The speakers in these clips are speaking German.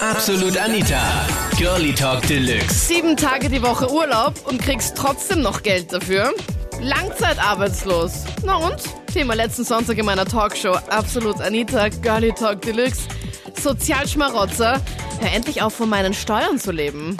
Absolut Anita. Girlie Talk Deluxe. Sieben Tage die Woche Urlaub und kriegst trotzdem noch Geld dafür. Langzeitarbeitslos. Na und? Thema letzten Sonntag in meiner Talkshow. Absolut Anita, Girlie Talk Deluxe. Sozialschmarotzer. Hör endlich auf, von meinen Steuern zu leben.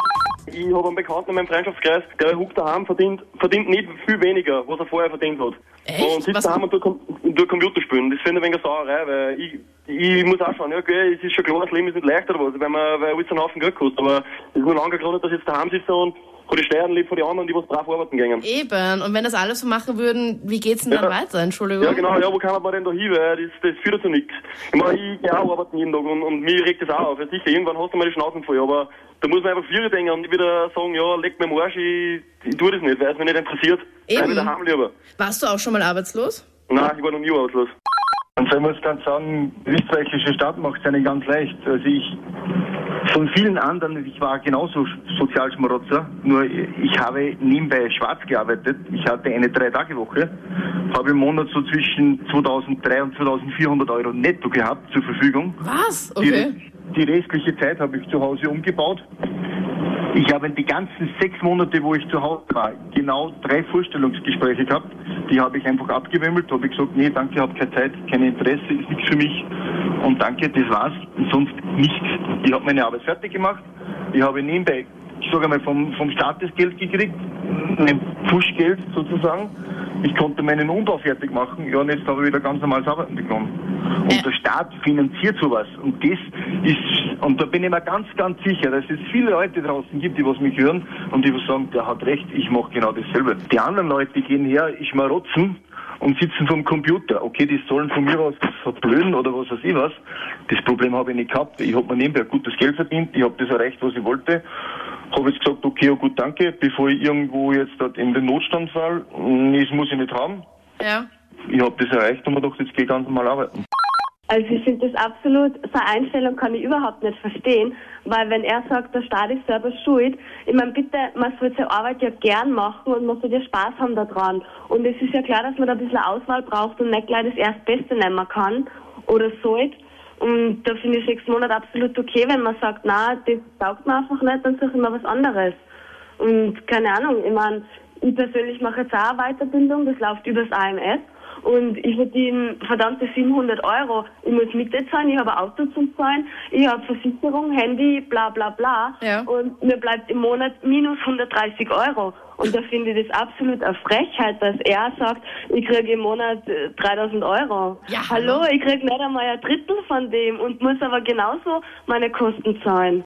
Ich habe einen Bekannten in meinem Freundschaftskreis, der huckt daheim, verdient, verdient nicht viel weniger, was er vorher verdient hat. Echt? Und sitzt Was- daheim und tut, tut Computer spielen. Das finde ich ein wenig Sauerei, weil ich, ich muss auch schauen, ja, okay, es ist schon klar, das Leben ist nicht leicht oder was, weil man, weil alles einen Haufen Geld kostet. Aber es ist nur lange gegründet, dass ich jetzt daheim sitze und den Steuern lebe von den anderen, die was brav arbeiten gehen. Eben. Und wenn das alle so machen würden, wie geht's denn dann Ja. weiter? Entschuldigung. Ja, genau, ja, wo kann man denn da hin, weil das, das führt zu nichts. Ich meine, ich gehe auch arbeiten jeden Tag und, und mir regt das auch auf. Ja, sicher, irgendwann hast du mal die Schnauzen voll, aber da muss man einfach vier denken und wieder sagen, ja, leg mir am Arsch, ich, ich tue das nicht, weil es mich nicht interessiert. Eben. Bleib daheim lieber. Warst du auch schon mal arbeitslos? Nein, ich war noch nie arbeitslos. Und so, ich muss ganz sagen, die österreichische Stadt macht es einem ganz leicht. Also ich, von vielen anderen, ich war genauso Sozialschmarotzer, nur ich habe nebenbei schwarz gearbeitet. Ich hatte eine Drei-Tage-Woche, habe im Monat so zwischen 2300 und 2400 Euro netto gehabt zur Verfügung. Was? Die, Okay. die restliche Zeit habe ich zu Hause umgebaut. Ich habe die ganzen sechs Monate, wo ich zu Hause war, genau drei Vorstellungsgespräche gehabt. Die habe ich einfach abgewimmelt, habe ich gesagt, nee, danke, habe keine Zeit, kein Interesse, ist nichts für mich. Und danke, das war's. Und sonst nichts. Ich habe meine Arbeit fertig gemacht. Ich habe nebenbei, ich sage einmal, vom, vom Staat das Geld gekriegt, ein Pushgeld sozusagen. Ich konnte meinen Umbau fertig machen. Ja, und jetzt habe ich wieder ganz normales Arbeiten bekommen. Und der Staat finanziert sowas. Und das ist, und da bin ich mir ganz, ganz sicher, dass es viele Leute draußen gibt, die was mich hören und die was sagen, der hat recht, ich mache genau dasselbe. Die anderen Leute, die gehen her, schmarotzen und sitzen vom Computer. Okay, die sollen von mir aus verblöden oder was weiß ich was. Das Problem habe ich nicht gehabt. Ich habe mir nebenbei gutes Geld verdient, ich habe das erreicht, was ich wollte. Habe jetzt gesagt, okay, ja gut, danke, bevor ich irgendwo jetzt dort in den Notstand fall, nee, das muss ich nicht haben. Ja. Ich habe das erreicht und mir gedacht, jetzt gehe ich ganz normal arbeiten. Also ich finde das absolut, seine Einstellung kann ich überhaupt nicht verstehen, weil wenn er sagt, der Staat ist selber schuld, ich meine bitte, man soll seine Arbeit ja gern machen und man soll ja Spaß haben daran. Und es ist ja klar, dass man da ein bisschen Auswahl braucht und nicht gleich das Erstbeste nehmen kann oder sollte. Und da finde ich sechs Monate absolut okay, wenn man sagt, na, das taugt mir einfach nicht, dann suche ich mir was anderes. Und keine Ahnung, ich meine, ich persönlich mache jetzt auch eine Weiterbildung, das läuft übers AMS. Und ich verdiene verdammte 700 Euro. Ich muss Miete zahlen, ich habe ein Auto zum Zahlen, ich habe Versicherung, Handy, bla bla bla. Ja. Und mir bleibt im Monat minus 130 Euro. Und da finde ich das absolut eine Frechheit, dass er sagt, ich kriege im Monat äh, 3000 Euro. Ja, hallo, hallo. ich kriege nicht einmal ein Drittel von dem und muss aber genauso meine Kosten zahlen.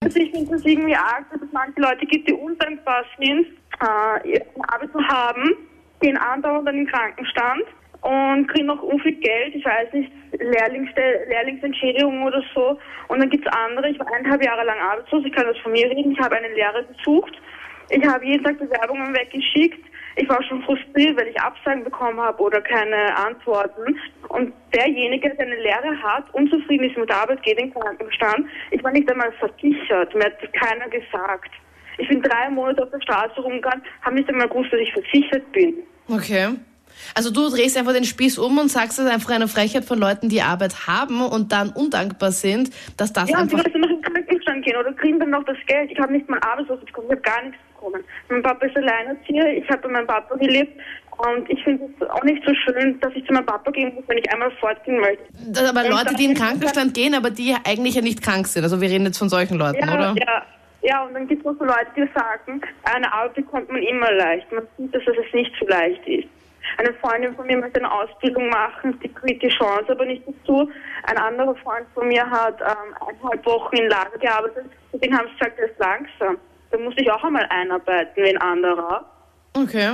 Also ich finde das irgendwie arg, dass es manche Leute gibt, die undankbar sind, äh, ihre Arbeit zu haben, gehen andauernd an den Krankenstand und kriegen noch viel Geld, ich weiß nicht, Lehrlingsste Lehrlingsentschädigung oder so. Und dann gibt es andere, ich war eineinhalb Jahre lang arbeitslos, ich kann das von mir reden, ich habe eine Lehre gesucht, ich habe jeden Tag Bewerbungen weggeschickt, ich war schon frustriert, weil ich Absagen bekommen habe oder keine Antworten. Und derjenige, der eine Lehre hat, unzufrieden ist mit der Arbeit, geht in den Krankenstand. Ich war nicht einmal versichert, mir hat keiner gesagt. Ich bin drei Monate auf der Straße rumgegangen, habe nicht einmal gewusst, dass ich versichert bin. Okay. Also du drehst einfach den Spieß um und sagst, es ist einfach eine Frechheit von Leuten, die Arbeit haben und dann undankbar sind, dass das Ja, die einfach... müssen noch in den Krankenstand gehen oder kriegen dann noch das Geld. Ich habe nicht mal Arbeitslos bekommen, ich habe gar nichts bekommen. Mein Papa ist alleinerzieher, ich habe bei meinem Papa gelebt und ich finde es auch nicht so schön, dass ich zu meinem Papa gehen muss, wenn ich einmal fortgehen möchte. Das aber Leute, die in den Krankenstand gehen, aber die eigentlich ja nicht krank sind. Also wir reden jetzt von solchen Leuten, Ja, oder? ja. Ja, und dann gibt es noch so Leute, die sagen, eine Arbeit bekommt man immer leicht. Man sieht, dass es nicht so leicht ist. Eine Freundin von mir möchte eine Ausbildung machen, die kriegt die Chance aber nicht dazu. Ein anderer Freund von mir hat ähm, eineinhalb Wochen in Lager gearbeitet. Denen haben sie gesagt, er ist langsam. Da muss ich auch einmal einarbeiten wie ein anderer. Okay.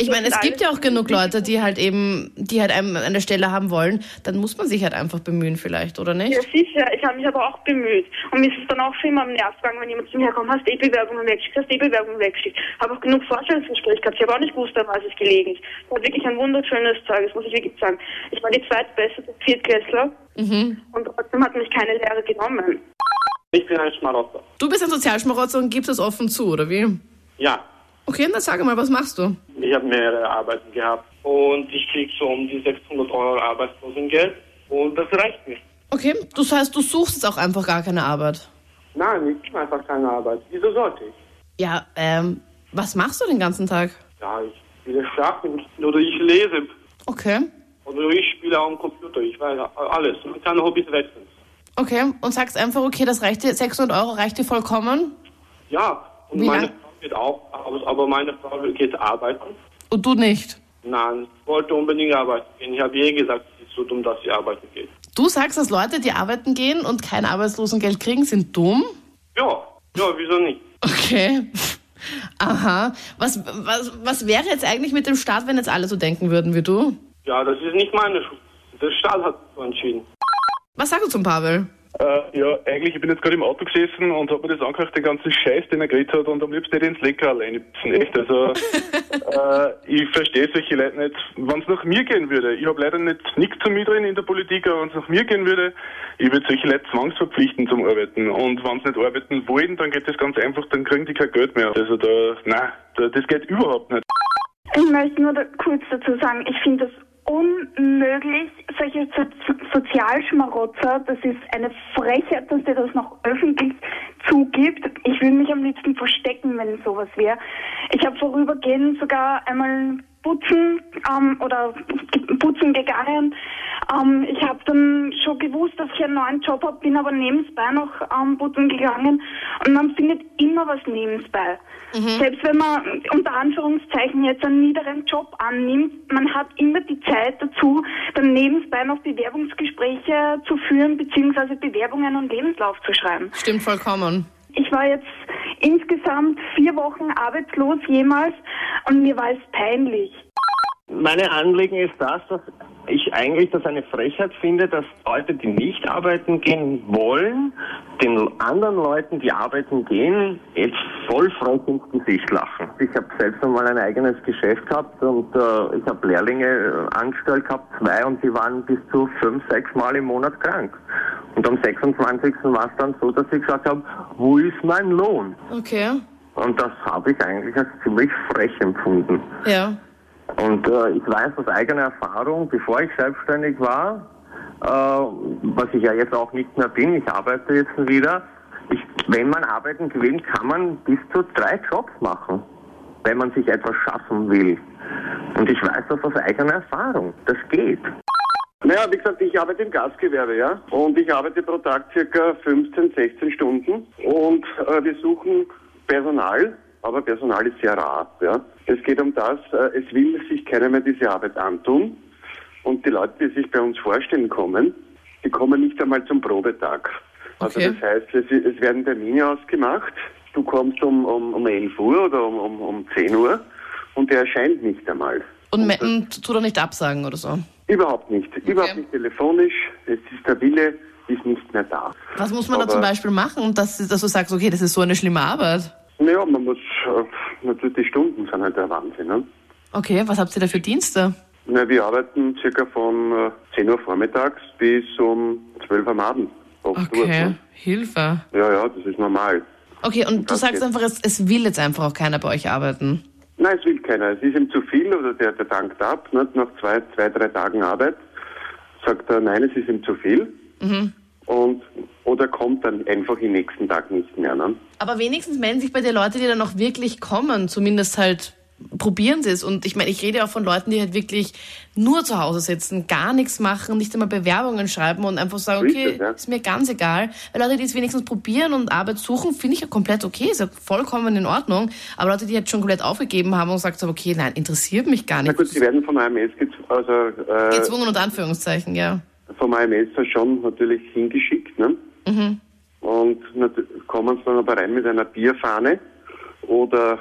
Ich meine, es gibt ja auch genug Leute, die halt eben, die halt einem eine Stelle haben wollen. Dann muss man sich halt einfach bemühen vielleicht, oder nicht? Ja, sicher. Ich habe mich aber auch bemüht. Und mir ist es dann auch schon immer am Nerv gegangen, wenn jemand zu mir kommt, hast du die Bewerbungen weggeschickt, hast du die Bewerbungen weggeschickt. Habe auch genug Vorstellungsgespräche gehabt. Ich habe auch nicht gewusst, an was es gelegen ist. Es war wirklich ein wunderschönes Zeug, das muss ich wirklich sagen. Ich war die zweitbeste Viertklässler Mhm. und trotzdem hat mich keine Lehre genommen. Ich bin ein Schmarotzer. Du bist ein Sozialschmarotzer und gibst es offen zu, oder wie? Ja, Okay, dann sag mal, was machst du? ich habe mehrere Arbeiten gehabt und ich krieg so um die 600 Euro Arbeitslosengeld und das reicht mir. Okay, das heißt, du suchst jetzt auch einfach gar keine Arbeit. Nein, ich mache einfach keine Arbeit. Wieso sollte ich? Ja, ähm, was machst du den ganzen Tag? Ja, ich spiele Schach oder ich lese Okay. oder ich spiele am Computer. Ich weiß alles. Man kann Hobbys wechseln. Okay, und sagst einfach, okay, das reicht dir, 600 Euro reicht dir vollkommen Ja, und Wie meine lang- geht auch, aber- aber meine Frau geht arbeiten. und du nicht. Nein, ich wollte unbedingt arbeiten gehen. Ich habe ihr gesagt, sie ist so dumm, dass sie arbeiten geht. Du sagst, dass Leute, die arbeiten gehen und kein Arbeitslosengeld kriegen, sind dumm? Ja, ja, wieso nicht? Okay. Aha. Was, was, was wäre jetzt eigentlich mit dem Staat, wenn jetzt alle so denken würden wie du? Ja, das ist nicht meine Schuld. Der Staat hat so entschieden. Was sagst du zum Pavel? Äh, ja, eigentlich, ich bin jetzt gerade im Auto gesessen und habe mir das angehört, den ganzen Scheiß, den er geredet hat und am liebsten hätte ich ins Lecker alleine bissen, echt. Also, äh, ich verstehe solche Leute nicht. Wenn es nach mir gehen würde, ich habe leider nicht nichts zu mir drin in der Politik, aber wenn es nach mir gehen würde, ich würde solche Leute zwangsverpflichten zum Arbeiten. Und wenn sie nicht arbeiten wollen, dann geht das ganz einfach, dann kriegen die kein Geld mehr. Also da, nein, da, das geht überhaupt nicht. Ich möchte nur da kurz dazu sagen, ich finde es unmöglich, solche so Sozialschmarotzer, das ist eine Frechheit, dass der das noch öffentlich zugibt. Ich würde mich am liebsten verstecken, wenn sowas wäre. Ich habe vorübergehend sogar einmal putzen ähm, oder putzen gegangen. Ähm, ich habe dann schon gewusst, dass ich einen neuen Job habe, bin aber nebenbei noch ähm, putzen gegangen und man findet immer was nebenbei. Selbst wenn man unter Anführungszeichen jetzt einen niederen Job annimmt, man hat immer die Zeit dazu, dann nebenbei noch Bewerbungsgespräche zu führen beziehungsweise Bewerbungen und Lebenslauf zu schreiben. Stimmt vollkommen. Ich war jetzt insgesamt vier Wochen arbeitslos jemals und mir war es peinlich. Meine Anliegen ist das, dass ich eigentlich das eine Frechheit finde, dass Leute, die nicht arbeiten gehen wollen, den anderen Leuten, die arbeiten gehen, jetzt voll frech ins Gesicht lachen. Ich habe selbst einmal ein eigenes Geschäft gehabt und äh, ich habe Lehrlinge äh, angestellt gehabt, zwei, und die waren bis zu fünf, sechs Mal im Monat krank. Und am 26. war es dann so, dass ich gesagt habe, wo ist mein Lohn? Okay. Und das habe ich eigentlich als ziemlich frech empfunden. Ja. Und äh, ich weiß aus eigener Erfahrung, bevor ich selbstständig war, äh, was ich ja jetzt auch nicht mehr bin, ich arbeite jetzt wieder, ich, wenn man arbeiten will, kann man bis zu drei Jobs machen, wenn man sich etwas schaffen will. Und ich weiß das aus eigener Erfahrung. Das geht. Naja, wie gesagt, ich arbeite im Gastgewerbe, ja. Und ich arbeite pro Tag circa 15, 16 Stunden. Und äh, wir suchen Personal, aber Personal ist sehr rar, ja. Es geht um das, äh, es will sich keiner mehr diese Arbeit antun. Und die Leute, die sich bei uns vorstellen kommen, die kommen nicht einmal zum Probetag. Also Okay. das heißt, es, es werden Termine ausgemacht. Du kommst um, um, um 11 Uhr oder um, um, um 10 Uhr und der erscheint nicht einmal. Und, me- und tu doch nicht absagen oder so. Überhaupt nicht. Überhaupt nicht telefonisch. Es ist der Wille, ist nicht mehr da. Was muss man da Aber- zum Beispiel machen, dass, dass du sagst, okay, das ist so eine schlimme Arbeit? Naja, man muss, äh, natürlich die Stunden sind halt der Wahnsinn. Ne? Okay, was habt ihr da für Dienste? Na, wir arbeiten circa von äh, 10 Uhr vormittags bis um 12 Uhr am Abend. Oft durch, Okay, ne? Hilfe. Ja, ja, das ist normal. Okay, und du Das sagst geht. einfach, es, es will jetzt einfach auch keiner bei euch arbeiten. Nein, es will keiner. Es ist ihm zu viel oder der, der dankt ab. Nicht? Nach zwei, zwei, drei Tagen Arbeit sagt er, nein, es ist ihm zu viel. Mhm. Und, oder kommt dann einfach im nächsten Tag nicht mehr. Ne? Aber wenigstens melden sich bei dir Leute, die dann auch wirklich kommen. Zumindest halt probieren sie es. Und ich meine, ich rede auch von Leuten, die halt wirklich nur zu Hause sitzen, gar nichts machen, nicht einmal Bewerbungen schreiben und einfach sagen, okay, ja. ist mir ganz egal. Weil Leute, die es wenigstens probieren und Arbeit suchen, finde ich ja komplett okay, ist ja vollkommen in Ordnung. Aber Leute, die jetzt schon komplett aufgegeben haben und gesagt haben, okay, nein, interessiert mich gar Na nicht. gut, sie werden vom AMS, gez also, äh, Gezwungen unter Anführungszeichen, ja. Vom AMS schon natürlich hingeschickt. Ne? Mhm. Und kommen sie dann aber rein mit einer Bierfahne oder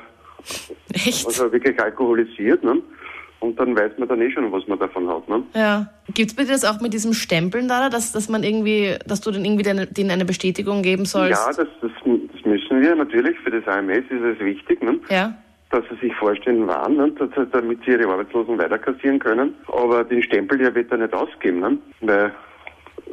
Echt? also wirklich alkoholisiert. Ne? Und dann weiß man dann eh schon, was man davon hat. Ne? Ja. Gibt's bei dir das auch mit diesem Stempeln da, dass, dass man irgendwie, dass du denen irgendwie deine, denen eine Bestätigung geben sollst? Ja, das, das, das müssen wir natürlich. Für das AMS ist es wichtig, ne? Ja. Dass sie sich vorstellen waren, ne? damit sie ihre Arbeitslosen weiterkassieren können. Aber den Stempel, der wird er nicht ausgeben. Ne? Weil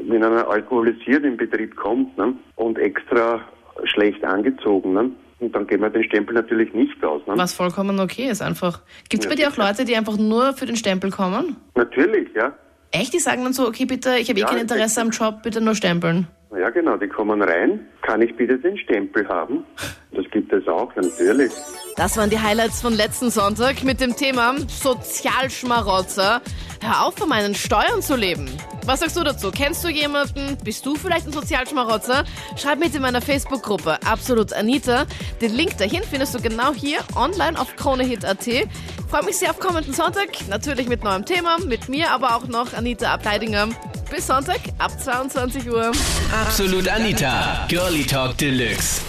wenn einer alkoholisiert im Betrieb kommt ne? und extra schlecht angezogen, ne? und dann geben wir den Stempel natürlich nicht aus. Ne? Was vollkommen okay ist einfach. Gibt's bei dir auch Leute, die einfach nur für den Stempel kommen? Natürlich, ja. Echt? Die sagen dann so, okay, bitte, ich habe eh Ja, kein Interesse am Job, bitte nur stempeln. Ja, genau, die kommen rein. Kann ich bitte den Stempel haben? Das gibt es auch, natürlich. Das waren die Highlights von letzten Sonntag mit dem Thema Sozialschmarotzer. Hör auf, von meinen Steuern zu leben. Was sagst du dazu? Kennst du jemanden? Bist du vielleicht ein Sozialschmarotzer? Schreib mit in meiner Facebook-Gruppe Absolut Anita. Den Link dahin findest du genau hier online auf KroneHit.at. Freue mich sehr auf kommenden Sonntag. Natürlich mit neuem Thema, mit mir, aber auch noch Anita Ableidinger. Bis Sonntag ab 22 Uhr. Absolut Anita, Girlie Talk Deluxe.